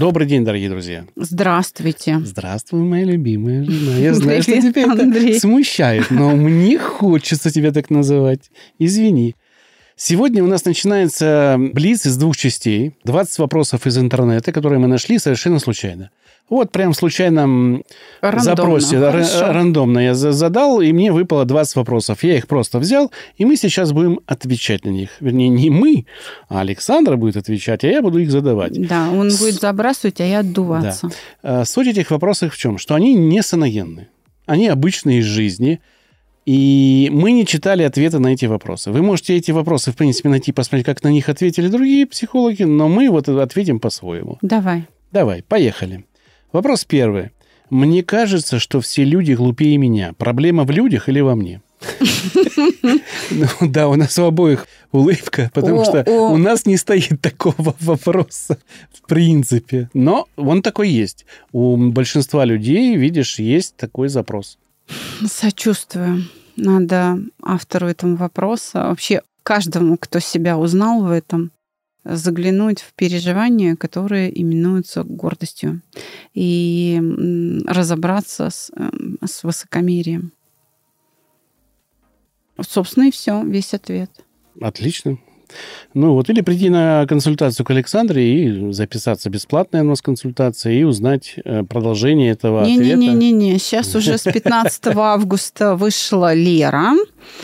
Добрый день, дорогие друзья. Здравствуйте. Здравствуй, моя любимая жена. Я знаю, что тебя это смущает, но мне хочется тебя так называть. Извини. Сегодня у нас начинается блиц из двух частей. 20 вопросов из интернета, которые мы нашли совершенно случайно. Вот прям в случайном рандомно, запросе, хорошо. рандомно я задал, и мне выпало 20 вопросов. Я их просто взял, и мы сейчас будем отвечать на них. Вернее, не мы, а Александра будет отвечать, а я буду их задавать. Да, он С... будет забрасывать, а я отдуваться. Да. Суть этих вопросов в чем? Что они не саногенны. Они обычные из жизни – и мы не читали ответы на эти вопросы. Вы можете эти вопросы, в принципе, найти, посмотреть, как на них ответили другие психологи, но мы вот ответим по-своему. Давай. Давай, поехали. Вопрос первый. Мне кажется, что все люди глупее меня. Проблема в людях или во мне? Ну да, у нас у обоих улыбка, потому что у нас не стоит такого вопроса в принципе. Но он такой есть. У большинства людей, видишь, есть такой запрос. Сочувствую. Надо автору этого вопроса, вообще каждому, кто себя узнал в этом, заглянуть в переживания, которые именуются гордостью, и разобраться с, эм, с высокомерием. Собственно, и все, весь ответ. Отлично. Ну вот, или прийти на консультацию к Александре и записаться бесплатная у нас консультация и узнать э, продолжение этого не, ответа. Не-не-не, сейчас уже с 15 августа вышла Лера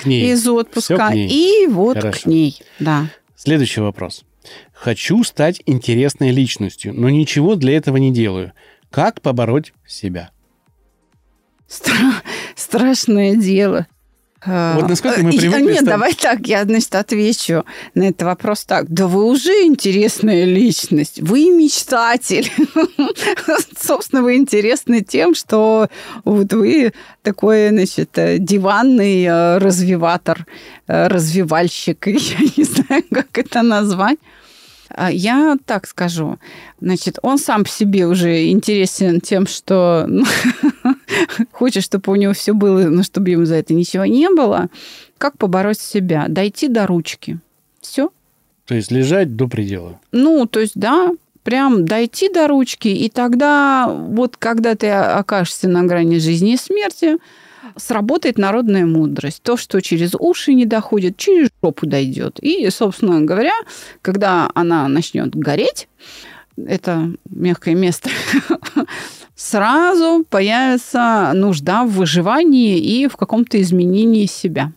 из отпуска, и вот к ней, да. Следующий вопрос. Хочу стать интересной личностью, но ничего для этого не делаю. Как побороть себя? Стра- страшное дело. Вот а, насколько мы привыкли... Нет, стать... давай так, я, значит, отвечу на этот вопрос так. Да вы уже интересная личность, вы мечтатель. Собственно, вы интересны тем, что вот вы такой, значит, диванный э, развиватор, э, развивальщик, я не знаю, как это назвать. А я так скажу. Значит, он сам по себе уже интересен тем, что хочет, чтобы у него все было, но чтобы ему за это ничего не было. Как побороть себя? Дойти до ручки. Все. То есть лежать до предела. Ну, то есть, да, прям дойти до ручки, и тогда вот когда ты окажешься на грани жизни и смерти, сработает народная мудрость. То, что через уши не доходит, через жопу дойдет. И, собственно говоря, когда она начнет гореть, это мягкое место, сразу появится нужда в выживании и в каком-то изменении себя.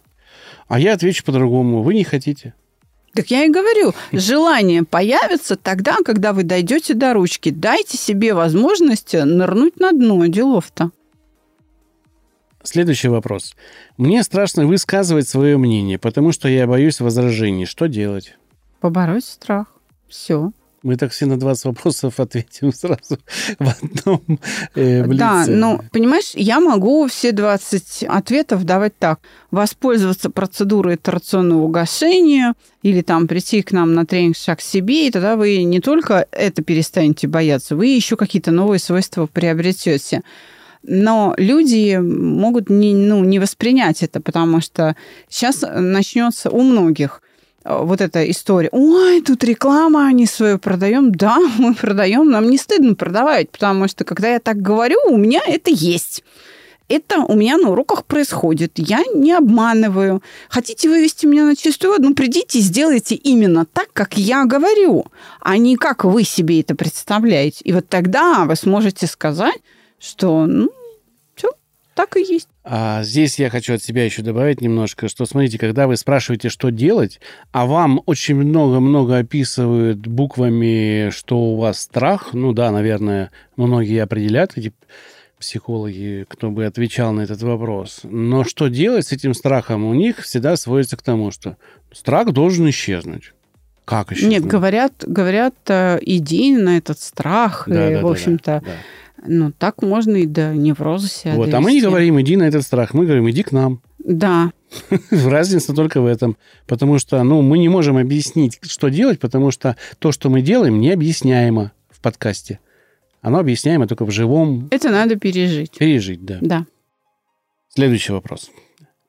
А я отвечу по-другому. Вы не хотите. Так я и говорю, желание появится тогда, когда вы дойдете до ручки. Дайте себе возможность нырнуть на дно делов-то. Следующий вопрос. Мне страшно высказывать свое мнение, потому что я боюсь возражений. Что делать? Побороть страх. Все. Мы так все на 20 вопросов ответим сразу в одном э, блице. Да, ну, понимаешь, я могу все 20 ответов давать так. Воспользоваться процедурой итерационного угошения или там прийти к нам на тренинг «Шаг к себе», и тогда вы не только это перестанете бояться, вы еще какие-то новые свойства приобретете но люди могут не, ну, не воспринять это, потому что сейчас начнется у многих вот эта история. Ой, тут реклама, они свою продаем. Да, мы продаем, нам не стыдно продавать, потому что когда я так говорю, у меня это есть. Это у меня на уроках происходит. Я не обманываю. Хотите вывести меня на чистую воду? Ну, придите и сделайте именно так, как я говорю, а не как вы себе это представляете. И вот тогда вы сможете сказать, что, ну, так и есть. А здесь я хочу от себя еще добавить немножко, что, смотрите, когда вы спрашиваете, что делать, а вам очень много-много описывают буквами, что у вас страх, ну да, наверное, многие определят эти психологи, кто бы отвечал на этот вопрос. Но что делать с этим страхом? У них всегда сводится к тому, что страх должен исчезнуть. Как еще? Нет, говорят, говорят, э, иди на этот страх, да, и, да, в общем-то, да, да Ну, так можно и до невроза себя Вот, довести. а мы не говорим, иди на этот страх, мы говорим, иди к нам. Да. Разница только в этом. Потому что, ну, мы не можем объяснить, что делать, потому что то, что мы делаем, необъясняемо в подкасте. Оно объясняемо только в живом... Это надо пережить. Пережить, да. Да. Следующий вопрос.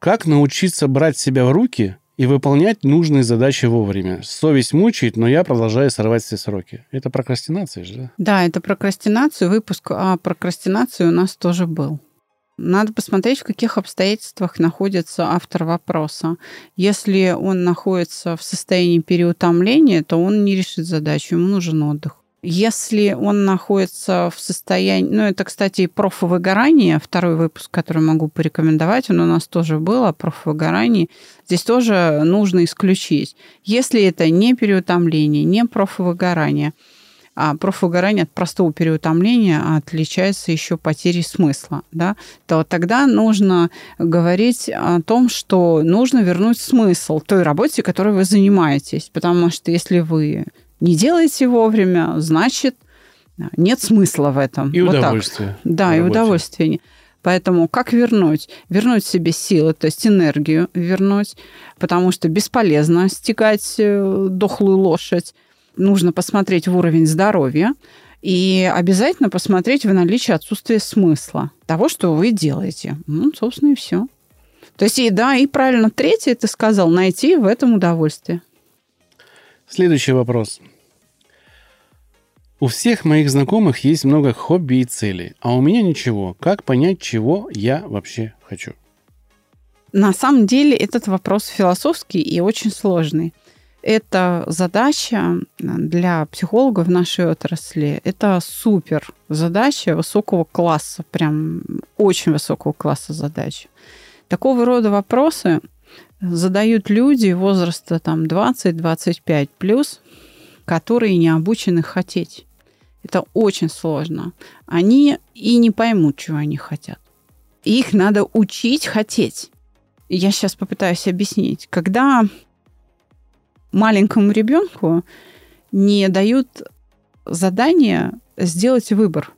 Как научиться брать себя в руки и выполнять нужные задачи вовремя? Совесть мучает, но я продолжаю сорвать все сроки. Это прокрастинация же, да? Да, это прокрастинация. Выпуск о прокрастинации у нас тоже был. Надо посмотреть, в каких обстоятельствах находится автор вопроса. Если он находится в состоянии переутомления, то он не решит задачу, ему нужен отдых. Если он находится в состоянии... Ну, это, кстати, и профвыгорание, второй выпуск, который могу порекомендовать, он у нас тоже был о профвыгорании. Здесь тоже нужно исключить. Если это не переутомление, не профвыгорание, а профвыгорание от простого переутомления отличается еще потерей смысла, да, то тогда нужно говорить о том, что нужно вернуть смысл той работе, которой вы занимаетесь. Потому что если вы не делаете вовремя, значит, нет смысла в этом. И вот удовольствие. Так. Да, и удовольствие. Поэтому как вернуть? Вернуть себе силы, то есть энергию вернуть, потому что бесполезно стегать дохлую лошадь. Нужно посмотреть в уровень здоровья и обязательно посмотреть в наличие отсутствия смысла того, что вы делаете. Ну, собственно, и все. То есть, и да, и правильно, третье ты сказал, найти в этом удовольствие. Следующий вопрос. У всех моих знакомых есть много хобби и целей, а у меня ничего. Как понять, чего я вообще хочу? На самом деле этот вопрос философский и очень сложный. Это задача для психологов в нашей отрасли. Это супер задача высокого класса, прям очень высокого класса задача. Такого рода вопросы задают люди возраста там 20-25 плюс, которые не обучены хотеть. Это очень сложно. Они и не поймут, чего они хотят. Их надо учить хотеть. Я сейчас попытаюсь объяснить. Когда маленькому ребенку не дают задание сделать выбор.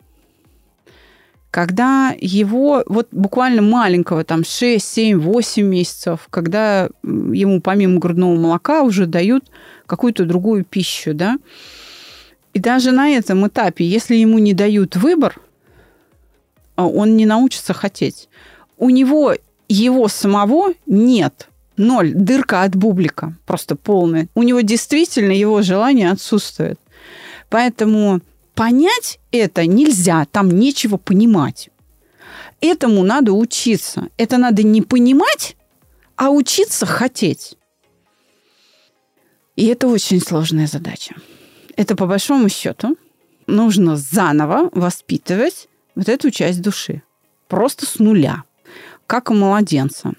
Когда его, вот буквально маленького, там 6, 7, 8 месяцев, когда ему помимо грудного молока уже дают какую-то другую пищу, да, и даже на этом этапе, если ему не дают выбор, он не научится хотеть. У него его самого нет. Ноль. Дырка от бублика. Просто полная. У него действительно его желание отсутствует. Поэтому понять это нельзя. Там нечего понимать. Этому надо учиться. Это надо не понимать, а учиться хотеть. И это очень сложная задача. Это по большому счету нужно заново воспитывать вот эту часть души. Просто с нуля. Как у младенца.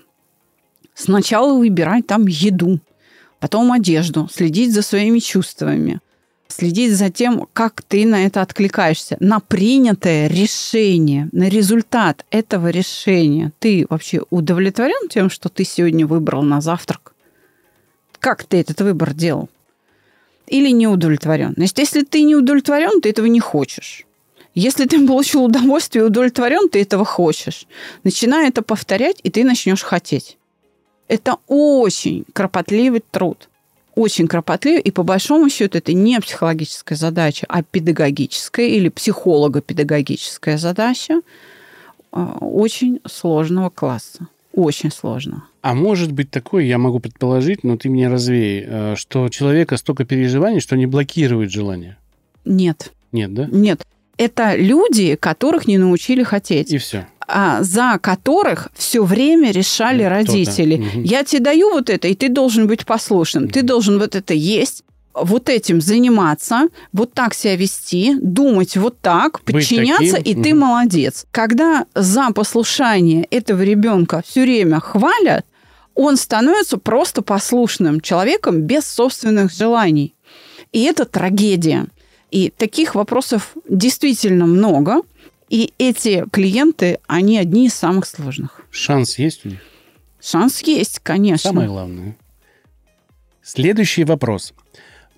Сначала выбирать там еду, потом одежду, следить за своими чувствами, следить за тем, как ты на это откликаешься, на принятое решение, на результат этого решения. Ты вообще удовлетворен тем, что ты сегодня выбрал на завтрак? Как ты этот выбор делал? Или не удовлетворен? Значит, если ты не удовлетворен, ты этого не хочешь. Если ты получил удовольствие и удовлетворен, ты этого хочешь. Начинай это повторять, и ты начнешь хотеть. Это очень кропотливый труд. Очень кропотливый, и по большому счету это не психологическая задача, а педагогическая или психолого-педагогическая задача очень сложного класса. Очень сложно. А может быть такое, я могу предположить, но ты мне развей, что человека столько переживаний, что не блокирует желание? Нет. Нет, да? Нет. Это люди, которых не научили хотеть. И все а, за которых все время решали родители. Угу. Я тебе даю вот это, и ты должен быть послушным. Угу. Ты должен вот это есть, вот этим заниматься, вот так себя вести, думать вот так, подчиняться, и ты молодец. Когда за послушание этого ребенка все время хвалят, он становится просто послушным человеком без собственных желаний. И это трагедия. И таких вопросов действительно много. И эти клиенты, они одни из самых сложных. Шанс есть у них? Шанс есть, конечно. Самое главное. Следующий вопрос.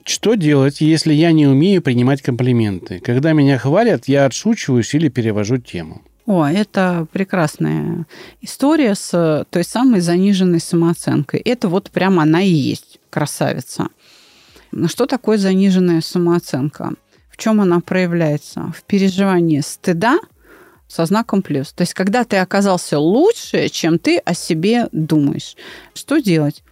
Что делать, если я не умею принимать комплименты? Когда меня хвалят, я отшучиваюсь или перевожу тему. О, это прекрасная история с той самой заниженной самооценкой. Это вот прямо она и есть, красавица. Но что такое заниженная самооценка? В чем она проявляется? В переживании стыда со знаком плюс. То есть, когда ты оказался лучше, чем ты о себе думаешь. Что делать?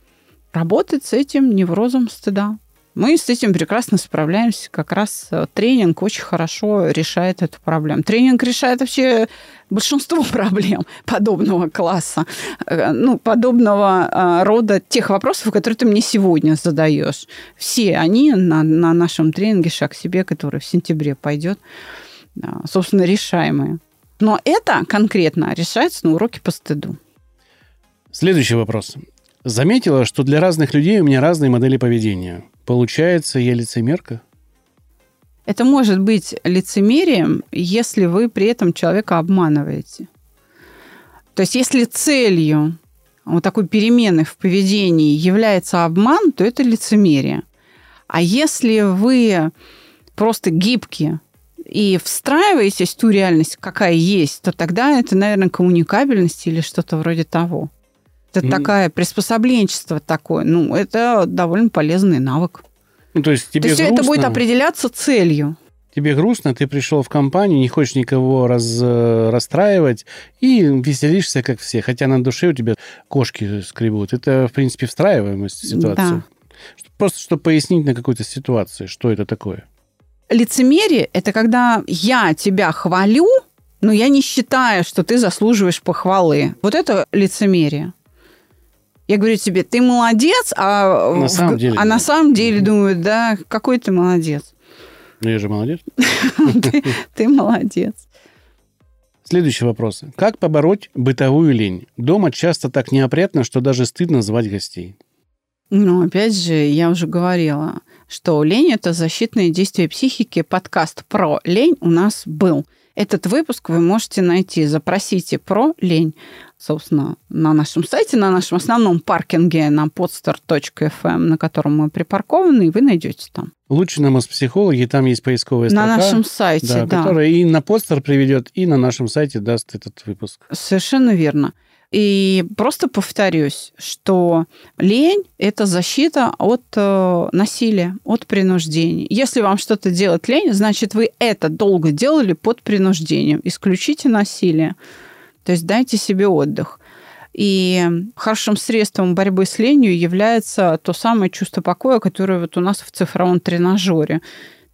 Работать с этим неврозом стыда. Мы с этим прекрасно справляемся. Как раз э, тренинг очень хорошо решает эту проблему. Тренинг решает вообще большинство проблем подобного класса, э, ну, подобного э, рода тех вопросов, которые ты мне сегодня задаешь. Все они на, на нашем тренинге «Шаг себе», который в сентябре пойдет, собственно, решаемые. Но это конкретно решается на уроке по стыду. Следующий вопрос. Заметила, что для разных людей у меня разные модели поведения. Получается, я лицемерка? Это может быть лицемерием, если вы при этом человека обманываете. То есть, если целью вот такой перемены в поведении является обман, то это лицемерие. А если вы просто гибкие и встраиваетесь в ту реальность, какая есть, то тогда это, наверное, коммуникабельность или что-то вроде того. Это mm. такая приспособленчество такое. Ну, это довольно полезный навык. Ну, то есть тебе то есть грустно, это будет определяться целью. Тебе грустно, ты пришел в компанию, не хочешь никого раз, расстраивать и веселишься, как все. Хотя на душе у тебя кошки скребут. Это, в принципе, встраиваемость в ситуацию. Да. Просто чтобы пояснить на какой-то ситуации, что это такое. Лицемерие – это когда я тебя хвалю, но я не считаю, что ты заслуживаешь похвалы. Вот это лицемерие. Я говорю тебе, ты молодец, а на самом деле, а на самом деле думаю, да, какой ты молодец. Ну, я же молодец. Ты молодец. Следующий вопрос. Как побороть бытовую лень? Дома часто так неопрятно, что даже стыдно звать гостей. Ну, опять же, я уже говорила, что лень – это защитные действия психики. Подкаст про лень у нас был. Этот выпуск вы можете найти. Запросите про лень собственно, на нашем сайте, на нашем основном паркинге на podstar.fm, на котором мы припаркованы, и вы найдете там. Лучше на психологи, там есть поисковая строка. На нашем сайте, да. да. Которая и на подстер приведет, и на нашем сайте даст этот выпуск. Совершенно верно. И просто повторюсь, что лень – это защита от э, насилия, от принуждения. Если вам что-то делать лень, значит, вы это долго делали под принуждением. Исключите насилие. То есть дайте себе отдых. И хорошим средством борьбы с ленью является то самое чувство покоя, которое вот у нас в цифровом тренажере.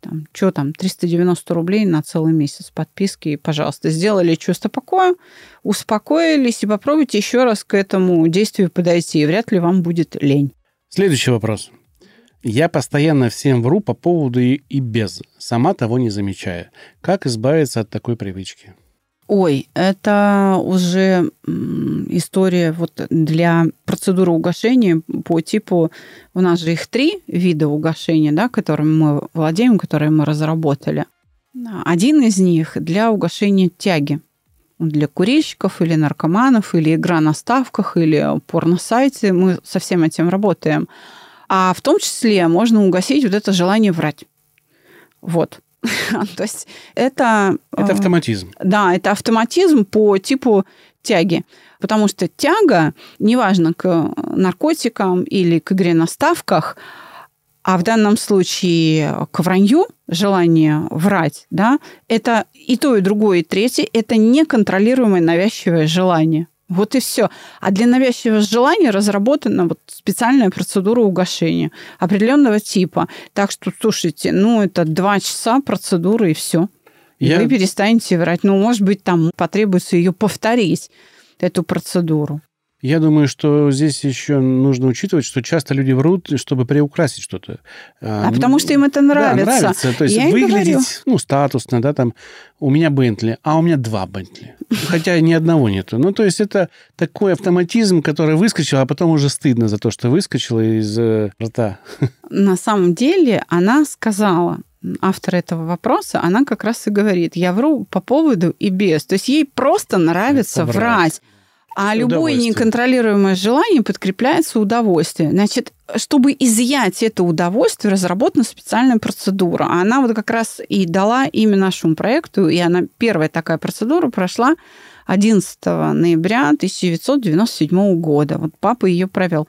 Там, что там, 390 рублей на целый месяц подписки, и, пожалуйста, сделали чувство покоя, успокоились, и попробуйте еще раз к этому действию подойти, и вряд ли вам будет лень. Следующий вопрос. Я постоянно всем вру по поводу и без, сама того не замечая. Как избавиться от такой привычки? Ой, это уже история вот для процедуры угошения по типу... У нас же их три вида угошения, да, которыми мы владеем, которые мы разработали. Один из них для угошения тяги. Для курильщиков или наркоманов, или игра на ставках, или порно-сайте. Мы со всем этим работаем. А в том числе можно угасить вот это желание врать. Вот. То есть это... Это э, автоматизм. Да, это автоматизм по типу тяги. Потому что тяга, неважно, к наркотикам или к игре на ставках, а в данном случае к вранью, желание врать, да, это и то, и другое, и третье, это неконтролируемое навязчивое желание. Вот и все. А для навязчивого желания разработана вот специальная процедура угошения определенного типа. Так что, слушайте, ну, это два часа процедуры и все. Я... Вы перестанете врать. Ну, может быть, там потребуется ее повторить, эту процедуру. Я думаю, что здесь еще нужно учитывать, что часто люди врут, чтобы приукрасить что-то. А, а потому что им это нравится. Да, нравится. То есть Я выглядеть ну, статусно, да, там, у меня Бентли, а у меня два Бентли. Хотя ни одного нету. Ну, то есть это такой автоматизм, который выскочил, а потом уже стыдно за то, что выскочило из э, рта. На самом деле она сказала, автор этого вопроса, она как раз и говорит, я вру по поводу и без. То есть ей просто нравится врать. А любое неконтролируемое желание подкрепляется удовольствием. Значит, чтобы изъять это удовольствие, разработана специальная процедура. Она вот как раз и дала имя нашему проекту, и она первая такая процедура прошла 11 ноября 1997 года. Вот папа ее провел.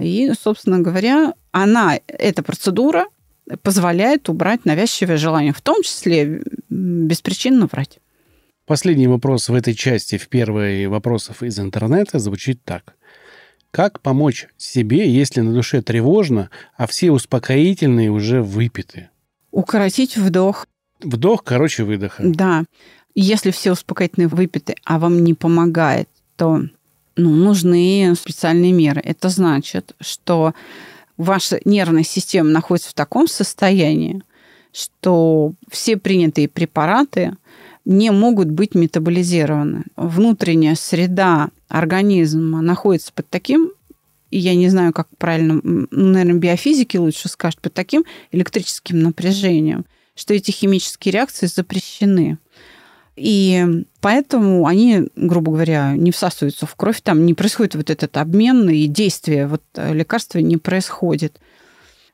И, собственно говоря, она, эта процедура позволяет убрать навязчивое желание, в том числе беспричинно врать. Последний вопрос в этой части, в первой вопросов из интернета, звучит так. Как помочь себе, если на душе тревожно, а все успокоительные уже выпиты? Укоротить вдох. Вдох, короче, выдоха. Да. Если все успокоительные выпиты, а вам не помогает, то ну, нужны специальные меры. Это значит, что ваша нервная система находится в таком состоянии, что все принятые препараты не могут быть метаболизированы. Внутренняя среда организма находится под таким, и я не знаю, как правильно, ну, наверное, биофизики лучше скажут, под таким электрическим напряжением, что эти химические реакции запрещены. И поэтому они, грубо говоря, не всасываются в кровь, там не происходит вот этот обмен, и действие вот э, лекарства не происходит.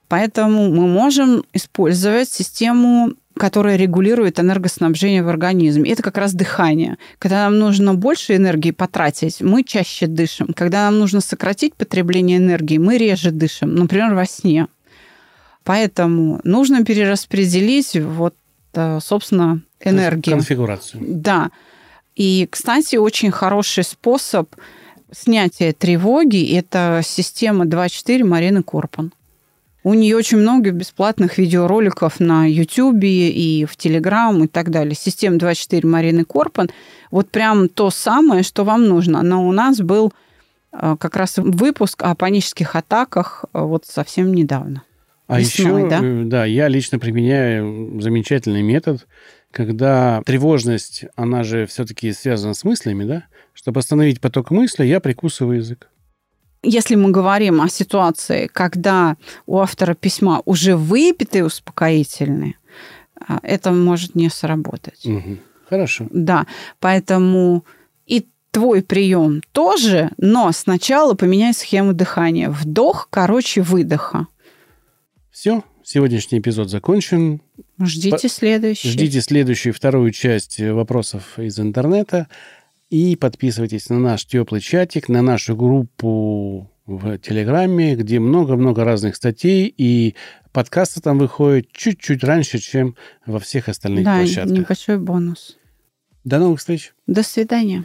Поэтому мы можем использовать систему которая регулирует энергоснабжение в организме. Это как раз дыхание. Когда нам нужно больше энергии потратить, мы чаще дышим. Когда нам нужно сократить потребление энергии, мы реже дышим, например, во сне. Поэтому нужно перераспределить вот, э, собственно, энергию. Конфигурацию. Да. И, кстати, очень хороший способ снятия тревоги – это система 2.4 Марины Корпан. У нее очень много бесплатных видеороликов на YouTube и в Telegram и так далее. Система 24 Марины Корпан. Вот прям то самое, что вам нужно. Но у нас был э, как раз выпуск о панических атаках э, вот совсем недавно. А Весной, еще, да? Э, да, я лично применяю замечательный метод, когда тревожность, она же все-таки связана с мыслями, да? Чтобы остановить поток мысли, я прикусываю язык. Если мы говорим о ситуации, когда у автора письма уже выпитые успокоительные, а, это может не сработать. Угу. Хорошо. Да, поэтому и твой прием тоже, но сначала поменяй схему дыхания. Вдох, короче, выдоха. Все, сегодняшний эпизод закончен. Ждите следующий. Ждите следующую, вторую часть вопросов из интернета. И подписывайтесь на наш теплый чатик, на нашу группу в Телеграме, где много-много разных статей, и подкасты там выходят чуть-чуть раньше, чем во всех остальных да, площадках. Да, небольшой бонус. До новых встреч. До свидания.